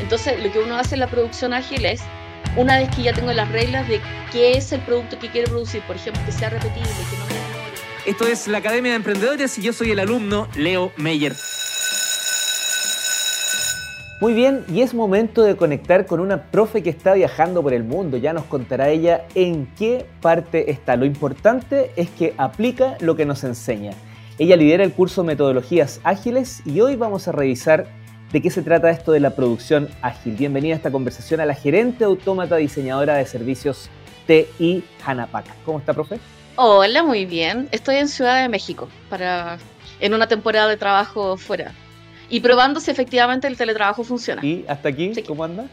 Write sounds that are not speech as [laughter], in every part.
Entonces, lo que uno hace en la producción ágil es, una vez que ya tengo las reglas de qué es el producto que quiero producir, por ejemplo, que sea repetible, que no me demore. Esto es la Academia de Emprendedores y yo soy el alumno Leo Meyer. Muy bien, y es momento de conectar con una profe que está viajando por el mundo. Ya nos contará ella en qué parte está. Lo importante es que aplica lo que nos enseña. Ella lidera el curso Metodologías Ágiles y hoy vamos a revisar de qué se trata esto de la producción ágil. Bienvenida a esta conversación a la gerente autómata diseñadora de servicios TI Hanapak. ¿Cómo está, profe? Hola, muy bien. Estoy en Ciudad de México para en una temporada de trabajo fuera y probando si efectivamente el teletrabajo funciona. ¿Y hasta aquí cómo anda?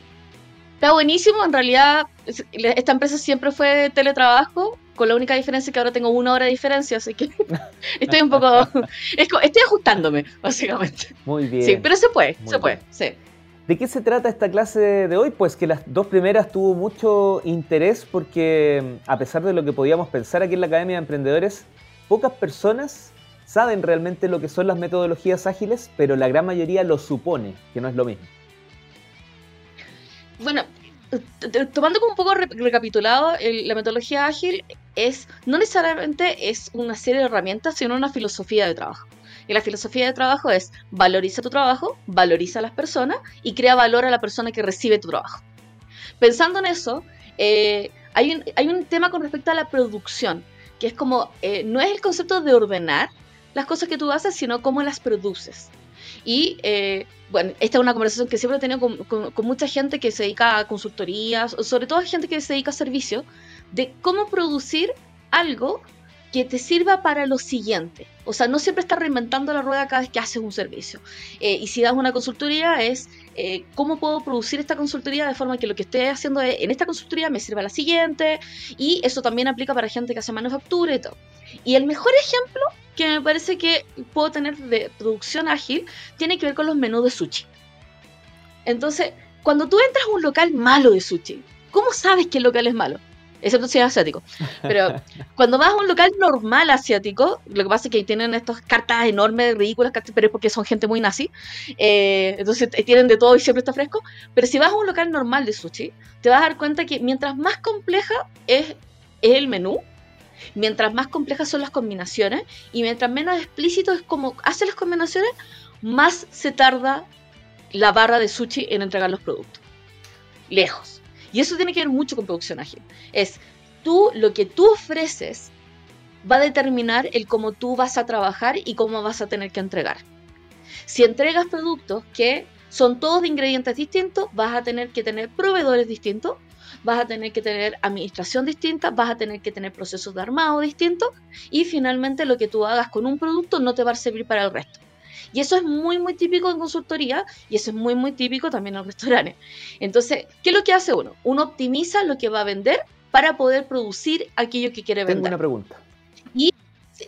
Está buenísimo, en realidad esta empresa siempre fue teletrabajo, con la única diferencia que ahora tengo una hora de diferencia, así que [laughs] estoy un poco... [laughs] estoy ajustándome, básicamente. Muy bien. Sí, pero se puede, se puede, sí. ¿De qué se trata esta clase de hoy? Pues que las dos primeras tuvo mucho interés porque a pesar de lo que podíamos pensar aquí en la Academia de Emprendedores, pocas personas saben realmente lo que son las metodologías ágiles, pero la gran mayoría lo supone, que no es lo mismo. Bueno, tomando como un poco recapitulado, la metodología ágil es no necesariamente es una serie de herramientas, sino una filosofía de trabajo. Y la filosofía de trabajo es valoriza tu trabajo, valoriza a las personas y crea valor a la persona que recibe tu trabajo. Pensando en eso, eh, hay, un, hay, un, tema con respecto a la producción, que es como, eh, no es el concepto de ordenar, las cosas que tú haces, sino cómo las produces. Y eh, bueno, esta es una conversación que siempre he tenido con, mucha gente que se dedica a consultorías, sobre todo gente que se dedica a servicios, de cómo producir algo que te sirva para lo siguiente. O sea, no siempre estás reinventando la rueda cada vez que haces un servicio. Eh, y si das una consultoría es eh, cómo puedo producir esta consultoría de forma que lo que estoy haciendo en esta consultoría me sirva la siguiente. Y eso también aplica para gente que hace manufactura y todo. Y el mejor ejemplo que me parece que puedo tener de producción ágil tiene que ver con los menús de sushi. Entonces, cuando tú entras a un local malo de sushi, ¿cómo sabes que el local es malo? Excepto si es asiático. Pero [laughs] cuando vas a un local normal asiático, lo que pasa es que tienen estas cartas enormes, ridículas, pero es porque son gente muy nazi. Eh, entonces tienen de todo y siempre está fresco. Pero si vas a un local normal de sushi, te vas a dar cuenta que mientras más compleja es, es el menú, mientras más complejas son las combinaciones y mientras menos explícito es como hace las combinaciones, más se tarda la barra de sushi en entregar los productos. Lejos. Y eso tiene que ver mucho con producción ágil. Es tú, lo que tú ofreces va a determinar el cómo tú vas a trabajar y cómo vas a tener que entregar. Si entregas productos que son todos de ingredientes distintos, vas a tener que tener proveedores distintos, vas a tener que tener administración distinta, vas a tener que tener procesos de armado distintos y finalmente lo que tú hagas con un producto no te va a servir para el resto. Y eso es muy, muy típico en consultoría y eso es muy, muy típico también en restaurantes. Entonces, ¿qué es lo que hace uno? Uno optimiza lo que va a vender para poder producir aquello que quiere vender. Tengo una pregunta. Y,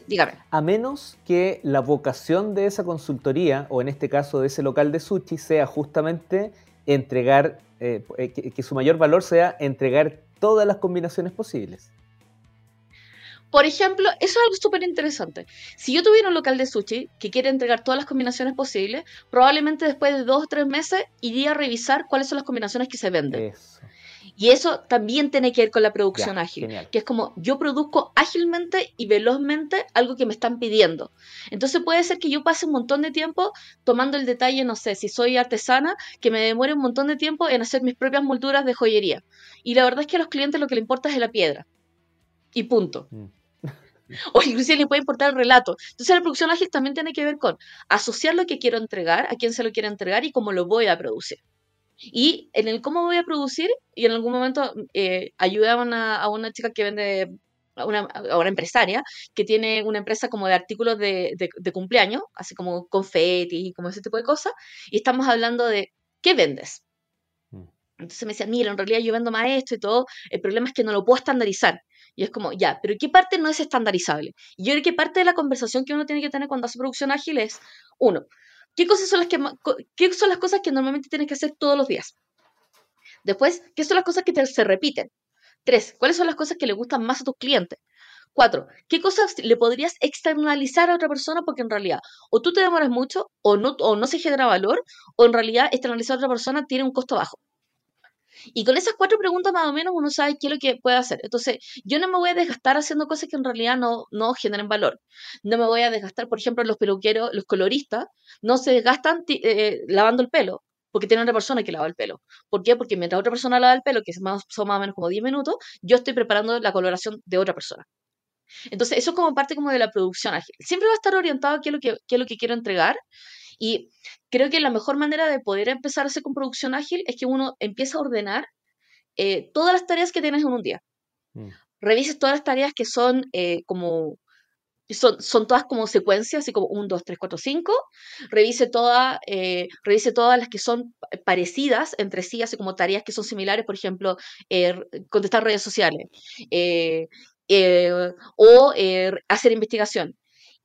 dígame. A menos que la vocación de esa consultoría, o en este caso de ese local de sushi, sea justamente entregar, eh, eh, que, su mayor valor sea entregar todas las combinaciones posibles. Por ejemplo, eso es algo súper interesante. Si yo tuviera un local de sushi que quiere entregar todas las combinaciones posibles, probablemente después de dos o tres meses iría a revisar cuáles son las combinaciones que se venden. Eso. Y eso también tiene que ver con la producción ágil, que es como yo produzco ágilmente y velozmente algo que me están pidiendo. Entonces puede ser que yo pase un montón de tiempo tomando el detalle, no sé, si soy artesana, que me demore un montón de tiempo en hacer mis propias molduras de joyería. Y la verdad es que a los clientes lo que le importa es la piedra. Y punto. Mm. O inclusive le puede importar el relato. Entonces la producción ágil también tiene que ver con asociar lo que quiero entregar, a quién se lo quiero entregar y cómo lo voy a producir. Y en el cómo voy a producir, y en algún momento eh, ayudé a una, a una chica que vende, a una, a una, empresaria, que tiene una empresa como de artículos de, de, cumpleaños, así como confeti y como ese tipo de cosas, y estamos hablando de, ¿qué vendes? Mm. Entonces me decía, mira, en realidad yo vendo más esto y todo, el problema es que no lo puedo estandarizar. Y es como, ya, pero ¿qué parte no es estandarizable? Y yo creo que parte de la conversación que uno tiene que tener cuando hace producción ágil es, uno, ¿Qué cosas son las que qué son las cosas que normalmente tienes que hacer todos los días? Después, ¿qué son las cosas que se repiten? Tres, ¿cuáles son las cosas que le gustan más a tus clientes? Cuatro, ¿qué cosas le podrías externalizar a otra persona porque en realidad o tú te demoras mucho o no, o no se genera valor o en realidad externalizar a otra persona tiene un costo bajo? Y con esas cuatro preguntas más o menos uno sabe qué es lo que puede hacer. Entonces, yo no me voy a desgastar haciendo cosas que en realidad no, no generen valor. No me voy a desgastar, por ejemplo, los peluqueros, los coloristas, no se desgastan eh, lavando el pelo, porque tiene otra persona que lava el pelo. ¿Por qué? Porque mientras otra persona lava el pelo, que son más, son más o menos como 10 minutos, yo estoy preparando la coloración de otra persona. Entonces, eso es como parte como de la producción ágil. Siempre va a estar orientado a qué es lo que, qué es lo que quiero entregar y creo que la mejor manera de poder empezar a hacer con producción ágil es que uno empieza a ordenar eh, todas las tareas que tienes en un día. Mm. Revises todas las tareas que son eh, como son, son, todas como secuencias, así como 1, 2, 3, 4, 5. Revise, toda, eh, revise todas las que son parecidas entre sí, así como tareas que son similares, por ejemplo, contestar redes sociales o hacer investigación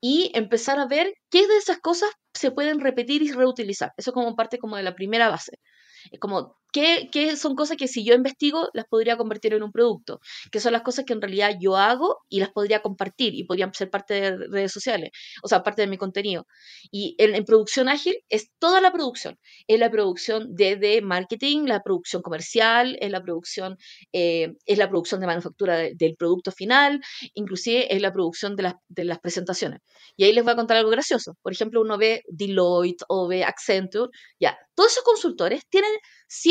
y empezar a ver qué de esas cosas se pueden repetir y reutilizar. Eso como parte como de la primera base. Es como ¿Qué, son cosas que si yo investigo las podría convertir en un producto? Que son las cosas que en realidad yo hago y las podría compartir y podrían ser parte de redes sociales, o sea, parte de mi contenido. Y en, producción ágil es toda la producción. Es la producción de, marketing, la producción comercial, es la producción, eh, es la producción de manufactura del producto final, inclusive es la producción de las, de las presentaciones. Y ahí les voy a contar algo gracioso. Por ejemplo, uno ve Deloitte o ve Accenture, ya, todos esos consultores tienen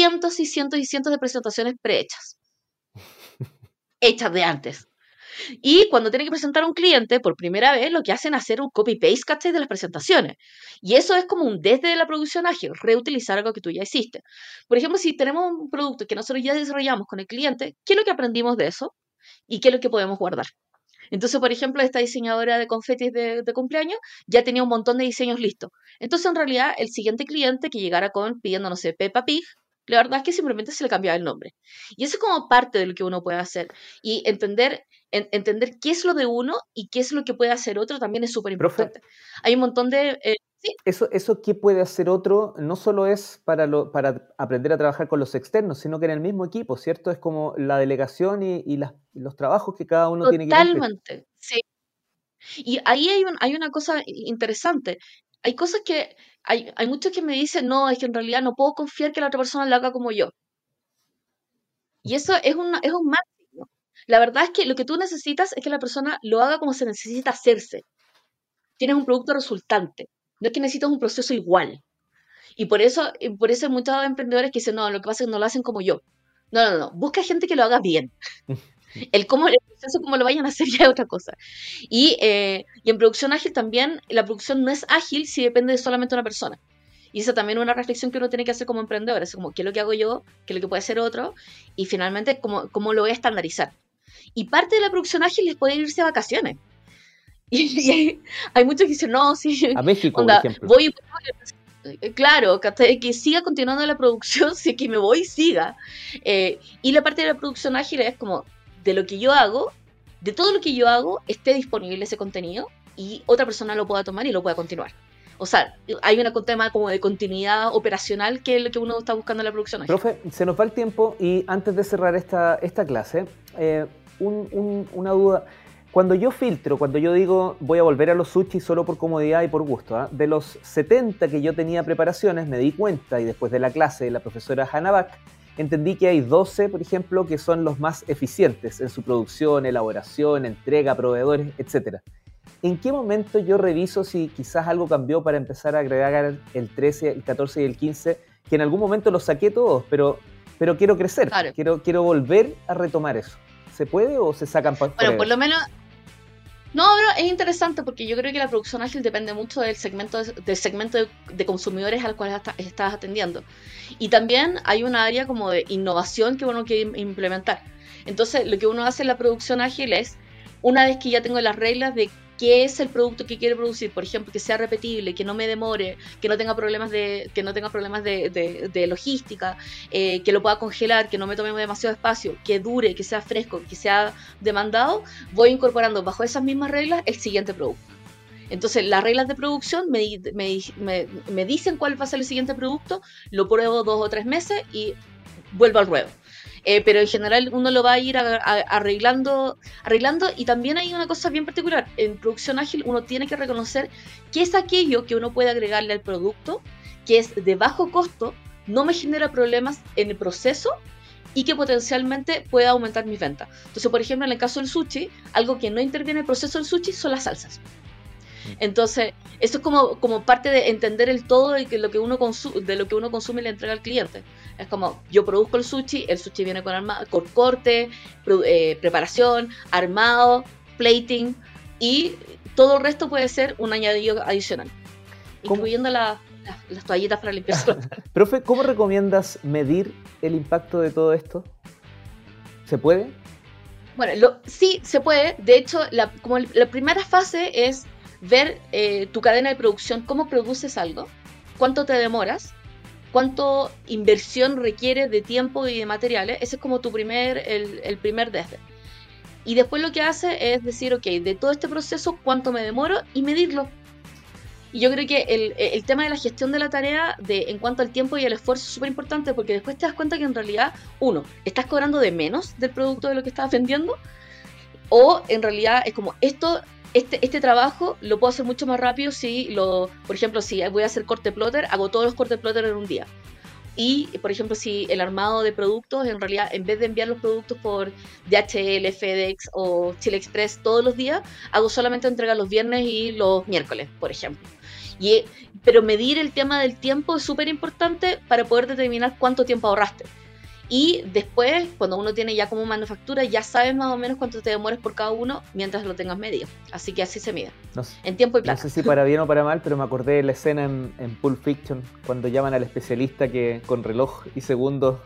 cientos y cientos y cientos de presentaciones prehechas, hechas de antes. Y cuando tienen que presentar a un cliente por primera vez, lo que hacen es hacer un copy-paste de las presentaciones. Y eso es como un desde la producción ágil, reutilizar algo que tú ya hiciste. Por ejemplo, si tenemos un producto que nosotros ya desarrollamos con el cliente, ¿qué es lo que aprendimos de eso? ¿Y qué es lo que podemos guardar? Entonces, por ejemplo, esta diseñadora de confetis de, cumpleaños ya tenía un montón de diseños listos. Entonces, en realidad, el siguiente cliente que llegara con pidiendo, no sé, Peppa Pig, la verdad es que simplemente se le cambiaba el nombre. Y eso es como parte de lo que uno puede hacer. Y entender, entender qué es lo de uno y qué es lo que puede hacer otro también es súper importante. Hay un montón de... Eh, eso, eso que puede hacer otro no solo es para, lo, para aprender a trabajar con los externos, sino que en el mismo equipo, ¿cierto? Es como la delegación y, y los trabajos que cada uno tiene que Totalmente, sí. Y ahí hay, un, hay una cosa interesante. Hay cosas que hay, hay muchos que me dicen, no, es que en realidad no puedo confiar que la otra persona lo haga como yo. Y eso es, una, es un máximo. La verdad es que lo que tú necesitas es que la persona lo haga como se necesita hacerse. Tienes un producto resultante. No es que necesitas un proceso igual. Y por eso, por eso hay muchos emprendedores que dicen, no, lo que pasa es que no lo hacen como yo. No, no, no. Busca gente que lo haga bien. [laughs] [laughs] El, cómo, el proceso, cómo lo vayan a hacer [laughs] ya es otra cosa. Y, eh, y en producción ágil también, la producción no es ágil si depende de solamente una persona. Y esa también es una reflexión que uno tiene que hacer como emprendedor. Es como, ¿qué es lo que hago yo? ¿Qué es lo que puede hacer otro? Y finalmente, ¿cómo, cómo lo voy a estandarizar? Y parte de la producción ágil es poder irse a vacaciones. [laughs] Y, hay, muchos que dicen, no, sí. A México, por ejemplo. Voy, eh, claro, que, siga continuando la producción, si que me voy, siga. Eh, y la parte de la producción ágil es como, de lo que yo hago, de todo lo que yo hago, esté disponible ese contenido y otra persona lo pueda tomar y lo pueda continuar. O sea, hay un tema como de continuidad operacional que es lo que uno está buscando en la producción. Profe, se nos va el tiempo y antes de cerrar esta, esta clase, eh, una duda. Cuando yo filtro, cuando yo digo voy a volver a los sushi solo por comodidad y por gusto, ¿ah? de los 70 que yo tenía preparaciones, me di cuenta y después de la clase de la profesora Hanabak, entendí que hay 12, por ejemplo, que son los más eficientes en su producción, elaboración, entrega, proveedores, etc. ¿En qué momento yo reviso si quizás algo cambió para empezar a agregar el 13, el 14 y el 15? Que en algún momento los saqué todos, pero, pero quiero crecer, quiero, quiero volver a retomar eso. ¿Se puede o se sacan para Bueno, por lo menos no, pero es interesante porque yo creo que la producción ágil depende mucho del segmento, del segmento de, consumidores al cual estás atendiendo. Y también hay un área como de innovación que uno quiere implementar. Entonces, lo que uno hace en la producción ágil es, una vez que ya tengo las reglas de qué es el producto que quiere producir, por ejemplo, que sea repetible, que no me demore, que no tenga problemas de, que no tenga problemas de, logística, eh, que lo pueda congelar, que no me tome demasiado espacio, que dure, que sea fresco, que sea demandado, voy incorporando bajo esas mismas reglas el siguiente producto. Entonces, las reglas de producción me, me, dicen cuál va a ser el siguiente producto, lo pruebo dos o tres meses y vuelvo al ruedo. Eh, pero en general uno lo va a ir arreglando, arreglando y también hay una cosa bien particular. En producción ágil uno tiene que reconocer qué es aquello que uno puede agregarle al producto, que es de bajo costo, no me genera problemas en el proceso y que potencialmente pueda aumentar mis ventas. Entonces, por ejemplo, en el caso del sushi, algo que no interviene en el proceso del sushi son las salsas. Mm. Entonces, eso es como, como parte de entender el todo y que lo que uno de lo que uno consume y le entrega al cliente. Es como, yo produzco el sushi, el sushi viene con, con corte, eh, preparación, armado, plating y todo el resto puede ser un añadido adicional, incluyendo las toallitas para limpiar. [laughs] Profe, ¿cómo recomiendas medir el impacto de todo esto? ¿Se puede? Bueno, sí, se puede. De hecho, la, como la primera fase es ver eh, tu cadena de producción, cómo produces algo, cuánto te demoras, cuánto inversión requiere de tiempo y de materiales. Ese es como tu primer, el, primer desde. Y después lo que hace es decir, ok, de todo este proceso, cuánto me demoro y medirlo. Y yo creo que el, el, tema de la gestión de la tarea de, en cuanto al tiempo y el esfuerzo es súper importante porque después te das cuenta que en realidad, uno, estás cobrando de menos del producto de lo que estás vendiendo o en realidad es como esto, este, este trabajo lo puedo hacer mucho más rápido si lo, por ejemplo, si voy a hacer corte plotter, hago todos los cortes plotter en un día. Y, por ejemplo, si el armado de productos, en realidad, en vez de enviar los productos por DHL, FedEx o Chile Express todos los días, hago solamente entrega los viernes y los miércoles, por ejemplo. Y, pero medir el tema del tiempo es súper importante para poder determinar cuánto tiempo ahorraste. Y después, cuando uno tiene ya como manufactura, ya sabes más o menos cuánto te demores por cada uno mientras lo tengas medido. Así que así se mide. en tiempo y plata. No sé si para bien o para mal, pero me acordé de la escena en, en Pulp Fiction, cuando llaman al especialista que con reloj y segundos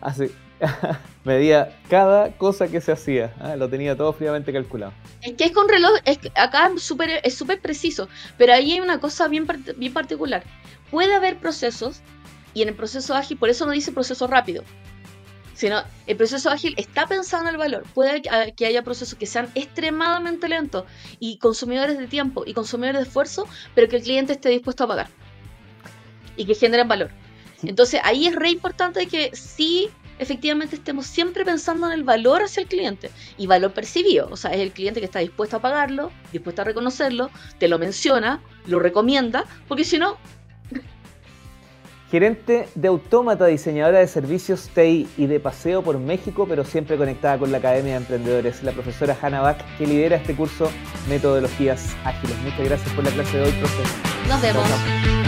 hace, [laughs] medía cada cosa que se hacía. ¿ah? Lo tenía todo fríamente calculado. Es que es con reloj, es, acá es súper preciso, pero ahí hay una cosa bien, bien particular. Puede haber procesos, y en el proceso ágil, por eso no dice proceso rápido, sino el proceso ágil está pensando en el valor. Puede que haya procesos que sean extremadamente lentos y consumidores de tiempo y consumidores de esfuerzo, pero que el cliente esté dispuesto a pagar y que generen valor. Entonces ahí es re importante que sí efectivamente estemos siempre pensando en el valor hacia el cliente y valor percibido. O sea, es el cliente que está dispuesto a pagarlo, dispuesto a reconocerlo, te lo menciona, lo recomienda, porque si no... Gerente de Autómata, diseñadora de servicios TI y de paseo por México, pero siempre conectada con la Academia de Emprendedores, la profesora Hanna Bach, que lidera este curso Metodologías Ágiles. Muchas gracias por la clase de hoy, profesor. Nos vemos.